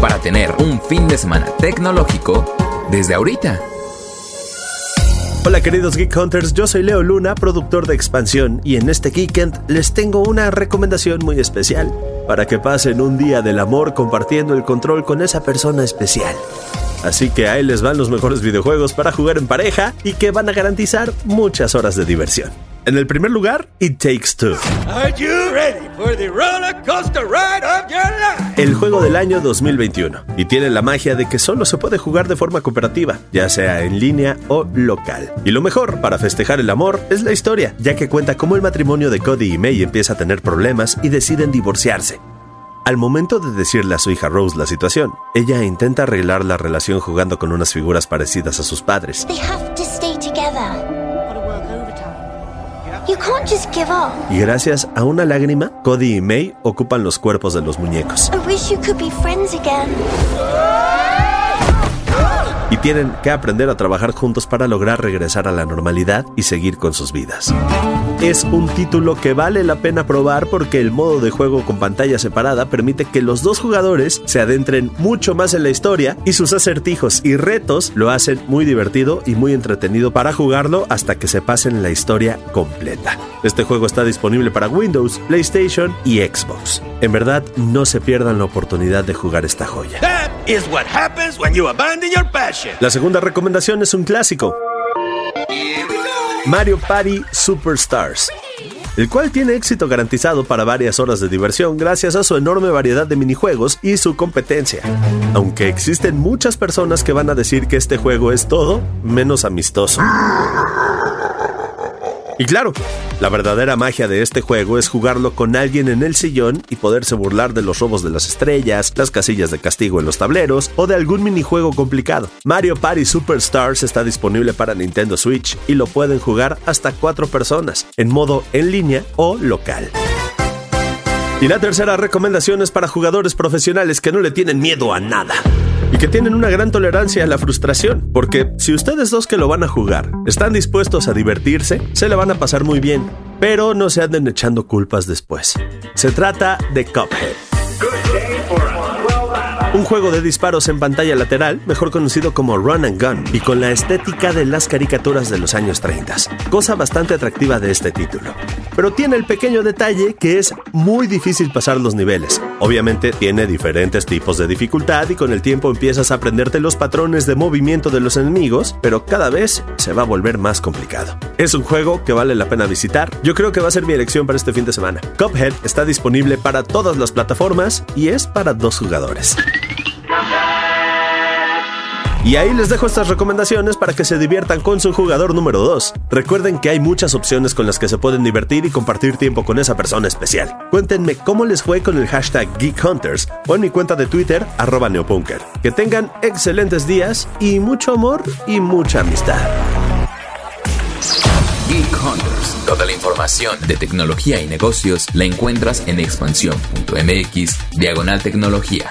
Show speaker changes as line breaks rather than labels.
para tener un fin de semana tecnológico desde ahorita.
Hola queridos Geek Hunters, yo soy Leo Luna, productor de Expansión, y en este Geekend les tengo una recomendación muy especial para que pasen un día del amor compartiendo el control con esa persona especial. Así que ahí les van los mejores videojuegos para jugar en pareja y que van a garantizar muchas horas de diversión. En el primer lugar, It Takes Two. El juego del año 2021 y tiene la magia de que solo se puede jugar de forma cooperativa, ya sea en línea o local. Y lo mejor para festejar el amor es la historia, ya que cuenta cómo el matrimonio de Cody y May empieza a tener problemas y deciden divorciarse. Al momento de decirle a su hija Rose la situación, ella intenta arreglar la relación jugando con unas figuras parecidas a sus padres. Y gracias a una lágrima, Cody y May ocupan los cuerpos de los muñecos. Y tienen que aprender a trabajar juntos para lograr regresar a la normalidad y seguir con sus vidas es un título que vale la pena probar porque el modo de juego con pantalla separada permite que los dos jugadores se adentren mucho más en la historia y sus acertijos y retos lo hacen muy divertido y muy entretenido para jugarlo hasta que se pasen la historia completa. Este juego está disponible para Windows, PlayStation y Xbox. En verdad, no se pierdan la oportunidad de jugar esta joya. La segunda recomendación es un clásico. Mario Party Superstars, el cual tiene éxito garantizado para varias horas de diversión gracias a su enorme variedad de minijuegos y su competencia. Aunque existen muchas personas que van a decir que este juego es todo menos amistoso. Y claro, la verdadera magia de este juego es jugarlo con alguien en el sillón y poderse burlar de los robos de las estrellas, las casillas de castigo en los tableros o de algún minijuego complicado. Mario Party Superstars está disponible para Nintendo Switch y lo pueden jugar hasta cuatro personas, en modo en línea o local. Y la tercera recomendación es para jugadores profesionales que no le tienen miedo a nada y que tienen una gran tolerancia a la frustración, porque si ustedes dos que lo van a jugar están dispuestos a divertirse, se le van a pasar muy bien, pero no se anden echando culpas después. Se trata de Cuphead. Un juego de disparos en pantalla lateral, mejor conocido como Run and Gun, y con la estética de las caricaturas de los años 30, cosa bastante atractiva de este título. Pero tiene el pequeño detalle que es muy difícil pasar los niveles. Obviamente tiene diferentes tipos de dificultad y con el tiempo empiezas a aprenderte los patrones de movimiento de los enemigos, pero cada vez se va a volver más complicado. Es un juego que vale la pena visitar. Yo creo que va a ser mi elección para este fin de semana. Cuphead está disponible para todas las plataformas y es para dos jugadores. Y ahí les dejo estas recomendaciones para que se diviertan con su jugador número 2. Recuerden que hay muchas opciones con las que se pueden divertir y compartir tiempo con esa persona especial. Cuéntenme cómo les fue con el hashtag Geek Hunters o en mi cuenta de Twitter, arroba neopunker. Que tengan excelentes días y mucho amor y mucha amistad.
Geek Hunters. Toda la información de tecnología y negocios la encuentras en expansión.mx, diagonal tecnología.